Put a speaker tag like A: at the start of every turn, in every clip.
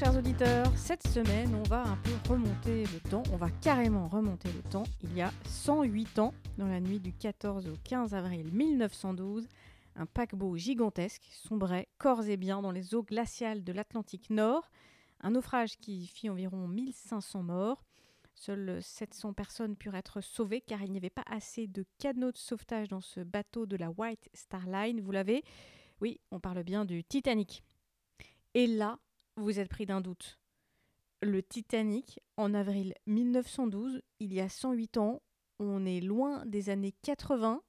A: chers auditeurs. Cette semaine, on va un peu remonter le temps. On va carrément remonter le temps. Il y a 108 ans, dans la nuit du 14 au 15 avril 1912, un paquebot gigantesque sombrait corps et biens dans les eaux glaciales de l'Atlantique Nord. Un naufrage qui fit environ 1500 morts. Seules 700 personnes purent être sauvées car il n'y avait pas assez de canaux de sauvetage dans ce bateau de la White Star Line. Vous l'avez? Oui, on parle bien du Titanic. Et là, vous êtes pris d'un doute. Le Titanic, en avril 1912, il y a 108 ans, on est loin des années 80.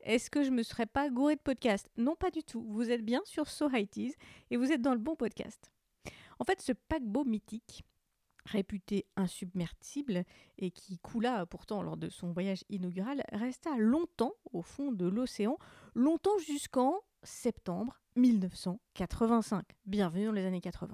A: Est-ce que je me serais pas gouré de podcast Non, pas du tout. Vous êtes bien sur So et vous êtes dans le bon podcast. En fait, ce paquebot mythique, réputé insubmersible et qui coula pourtant lors de son voyage inaugural, resta longtemps au fond de l'océan, longtemps jusqu'en septembre 1985. Bienvenue dans les années 80.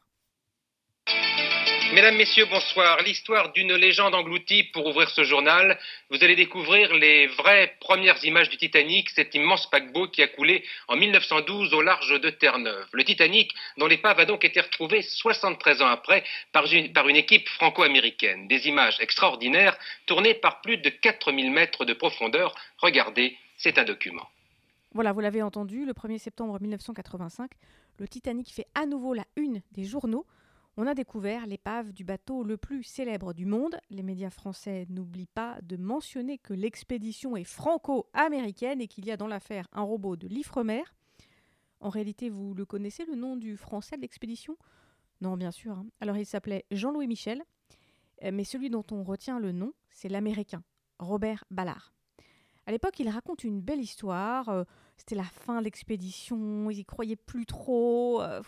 B: Mesdames, Messieurs, bonsoir. L'histoire d'une légende engloutie pour ouvrir ce journal. Vous allez découvrir les vraies premières images du Titanic, cet immense paquebot qui a coulé en 1912 au large de Terre-Neuve. Le Titanic, dont l'épave a donc été retrouvée 73 ans après par une, par une équipe franco-américaine. Des images extraordinaires tournées par plus de 4000 mètres de profondeur. Regardez, c'est un document.
A: Voilà, vous l'avez entendu, le 1er septembre 1985, le Titanic fait à nouveau la une des journaux on a découvert l'épave du bateau le plus célèbre du monde. Les médias français n'oublient pas de mentionner que l'expédition est franco-américaine et qu'il y a dans l'affaire un robot de l'Ifremer. En réalité, vous le connaissez, le nom du français de l'expédition? Non, bien sûr. Hein. Alors, il s'appelait Jean-Louis Michel, euh, mais celui dont on retient le nom, c'est l'américain, Robert Ballard. À l'époque, il raconte une belle histoire. Euh, c'était la fin de l'expédition, ils y croyaient plus trop. Euh,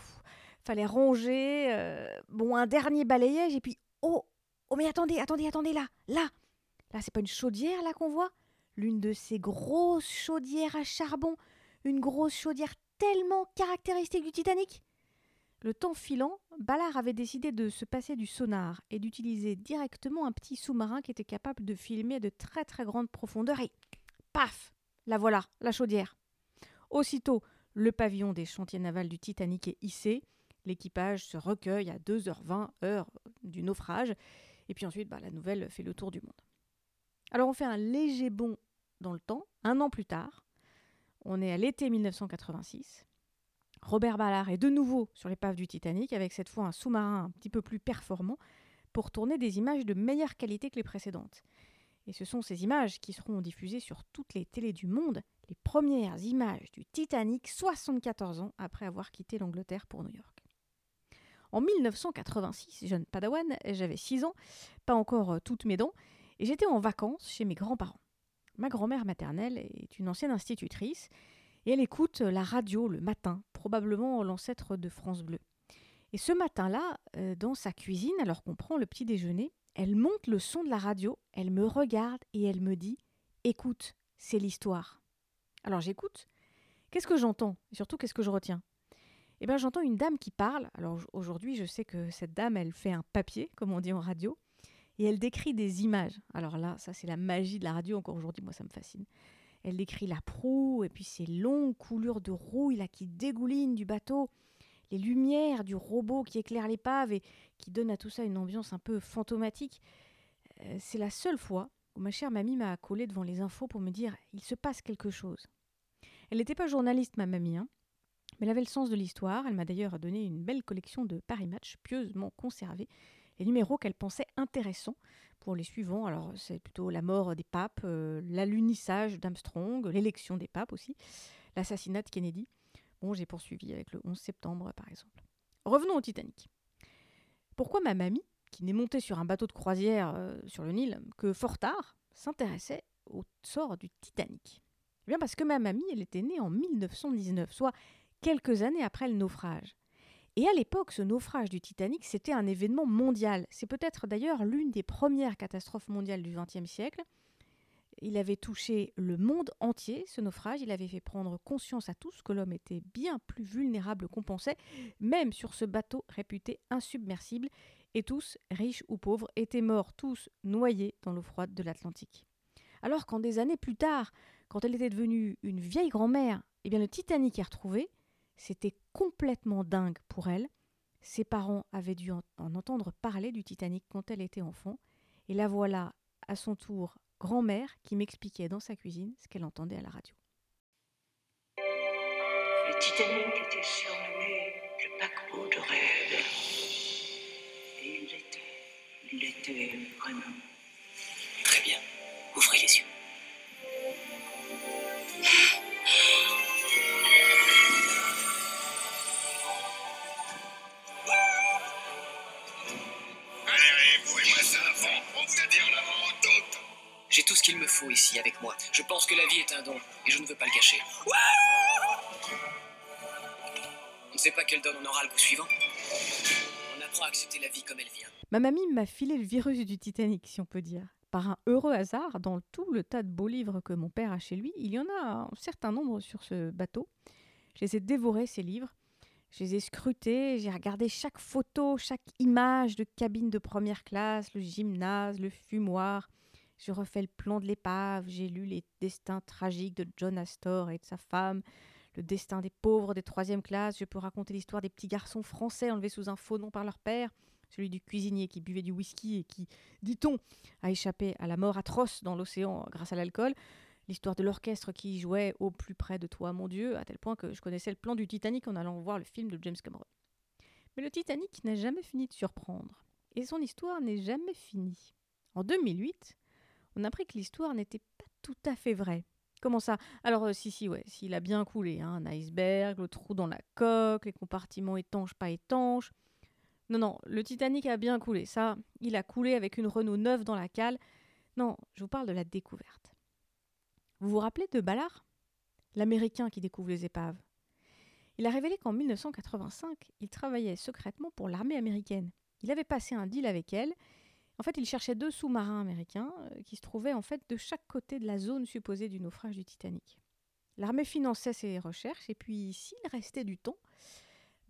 A: fallait ranger. Euh, bon, un dernier balayage, et puis, oh, oh, mais attendez, attendez, attendez, là, là, là, c'est pas une chaudière, là, qu'on voit? L'une de ces grosses chaudières à charbon, une grosse chaudière tellement caractéristique du Titanic le temps filant, Ballard avait décidé de se passer du sonar et d'utiliser directement un petit sous-marin qui était capable de filmer de très très grandes profondeurs paf La voilà, la chaudière. Aussitôt, le pavillon des chantiers navals du Titanic est hissé L'équipage se recueille à 2h20, heure du naufrage. Et puis ensuite, bah, la nouvelle fait le tour du monde. Alors on fait un léger bond dans le temps. Un an plus tard, on est à l'été 1986. Robert Ballard est de nouveau sur l'épave du Titanic avec cette fois un sous-marin un petit peu plus performant pour tourner des images de meilleure qualité que les précédentes. Et ce sont ces images qui seront diffusées sur toutes les télés du monde, les premières images du Titanic 74 ans après avoir quitté l'Angleterre pour New York. En 1986, jeune padawan, j'avais 6 ans, pas encore euh, toutes mes dents, et j'étais en vacances chez mes grands-parents. Ma grand-mère maternelle est une ancienne institutrice, et elle écoute la radio le matin, probablement l'ancêtre de France Bleu. Et ce matin-là, euh, dans sa cuisine, alors qu'on prend le petit déjeuner, elle monte le son de la radio, elle me regarde et elle me dit Écoute, c'est l'histoire. Alors j'écoute. Qu'est-ce que j'entends? Et surtout, qu'est-ce que je retiens? Eh ben, j'entends une dame qui parle. Alors aujourd'hui, je sais que cette dame, elle fait un papier, comme on dit en radio, et elle décrit des images. Alors là, ça c'est la magie de la radio, encore aujourd'hui, moi ça me fascine. Elle décrit la proue, et puis ces longues coulures de rouille là, qui dégoulinent du bateau, les lumières du robot qui éclaire l'épave et qui donne à tout ça une ambiance un peu fantomatique. Euh, c'est la seule fois où ma chère mamie m'a collé devant les infos pour me dire il se passe quelque chose. Elle n'était pas journaliste, ma mamie, hein, mais elle avait le sens de l'histoire. Elle m'a d'ailleurs donné une belle collection de Paris Match pieusement conservés, les numéros qu'elle pensait intéressants pour les suivants. Alors, c'est plutôt la mort des papes, euh, l'alunissage d'Armstrong, l'élection des papes aussi, l'assassinat de Kennedy. J'ai poursuivi avec le 11 septembre, par exemple. Revenons au Titanic. Pourquoi ma mamie, qui n'est montée sur un bateau de croisière euh, sur le Nil que fort tard, s'intéressait au sort du Titanic? Eh bien parce que ma mamie, elle était née en 1919, soit quelques années après le naufrage. Et à l'époque, ce naufrage du Titanic, c'était un événement mondial. C'est peut-être d'ailleurs l'une des premières catastrophes mondiales du XXe siècle. Il avait touché le monde entier, ce naufrage. Il avait fait prendre conscience à tous que l'homme était bien plus vulnérable qu'on pensait, même sur ce bateau réputé insubmersible. Et tous, riches ou pauvres, étaient morts, tous noyés dans l'eau froide de l'Atlantique. Alors quand des années plus tard, quand elle était devenue une vieille grand-mère, eh bien le Titanic est retrouvé, c'était complètement dingue pour elle. Ses parents avaient dû en, en entendre parler du Titanic quand elle était enfant, et la voilà à son tour grand-mère qui m'expliquait dans sa cuisine ce qu'elle entendait à la radio.
C: Le Titanic était surnommé le paquebot de rêve. Et il l'était. Il l'était vraiment.
D: J'ai tout ce qu'il me faut ici avec moi. Je pense que la vie est un don et je ne veux pas le cacher. On ne sait pas quel don on aura le coup suivant. On apprend à accepter la vie comme elle vient.
A: Ma mamie m'a filé le virus du Titanic, si on peut dire. Par un heureux hasard, dans tout le tas de beaux livres que mon père a chez lui, il y en a un certain nombre sur ce bateau. Je les ai dévorés, ces livres. Je les ai scrutés, j'ai regardé chaque photo, chaque image de cabine de première classe, le gymnase, le fumoir. J'ai refait le plan de l'épave, j'ai lu les destins tragiques de John Astor et de sa femme, le destin des pauvres des troisième classes. Je peux raconter l'histoire des petits garçons français enlevés sous un faux nom par leur père, celui du cuisinier qui buvait du whisky et qui, dit-on, a échappé à la mort atroce dans l'océan grâce à l'alcool. L'histoire de l'orchestre qui jouait au plus près de toi, mon Dieu, à tel point que je connaissais le plan du Titanic en allant voir le film de James Cameron. Mais le Titanic n'a jamais fini de surprendre. Et son histoire n'est jamais finie. En 2008, on a appris que l'histoire n'était pas tout à fait vraie. Comment ça? Alors, euh, si, si, ouais, s'il a bien coulé, hein, un iceberg, le trou dans la coque, les compartiments étanches, pas étanches. Non, non, le Titanic a bien coulé. Ça, il a coulé avec une Renault neuve dans la cale. Non, je vous parle de la découverte. Vous vous rappelez de Ballard? L'Américain qui découvre les épaves. Il a révélé qu'en 1985, il travaillait secrètement pour l'armée américaine. Il avait passé un deal avec elle. En fait, il cherchait deux sous-marins américains euh, qui se trouvaient en fait de chaque côté de la zone supposée du naufrage du Titanic. L'armée finançait ses recherches et puis s'il restait du temps,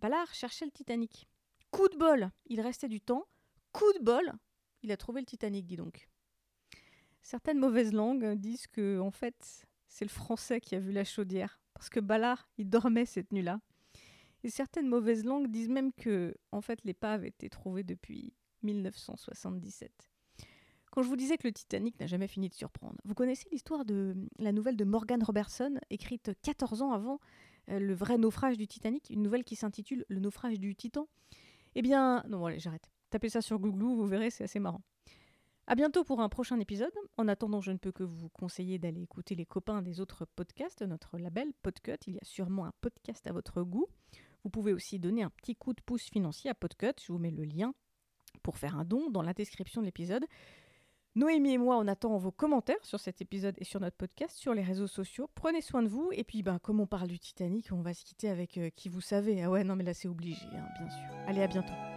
A: Ballard cherchait le Titanic. Coup de bol, il restait du temps. Coup de bol, il a trouvé le Titanic, dis donc. Certaines mauvaises langues disent que, en fait, c'est le français qui a vu la chaudière, parce que Ballard, il dormait cette nuit-là. Et certaines mauvaises langues disent même que, en fait, l'épave était trouvée depuis 1977. Quand je vous disais que le Titanic n'a jamais fini de surprendre, vous connaissez l'histoire de la nouvelle de Morgan Robertson, écrite 14 ans avant euh, le vrai naufrage du Titanic, une nouvelle qui s'intitule Le naufrage du Titan Eh bien, non, allez, j'arrête. Tapez ça sur Google, vous verrez, c'est assez marrant. À bientôt pour un prochain épisode. En attendant, je ne peux que vous conseiller d'aller écouter les copains des autres podcasts, notre label Podcut. Il y a sûrement un podcast à votre goût. Vous pouvez aussi donner un petit coup de pouce financier à Podcut. Je vous mets le lien pour faire un don dans la description de l'épisode. Noémie et moi, on attend vos commentaires sur cet épisode et sur notre podcast, sur les réseaux sociaux. Prenez soin de vous. Et puis, ben, comme on parle du Titanic, on va se quitter avec euh, qui vous savez. Ah ouais, non, mais là, c'est obligé, hein, bien sûr. Allez, à bientôt.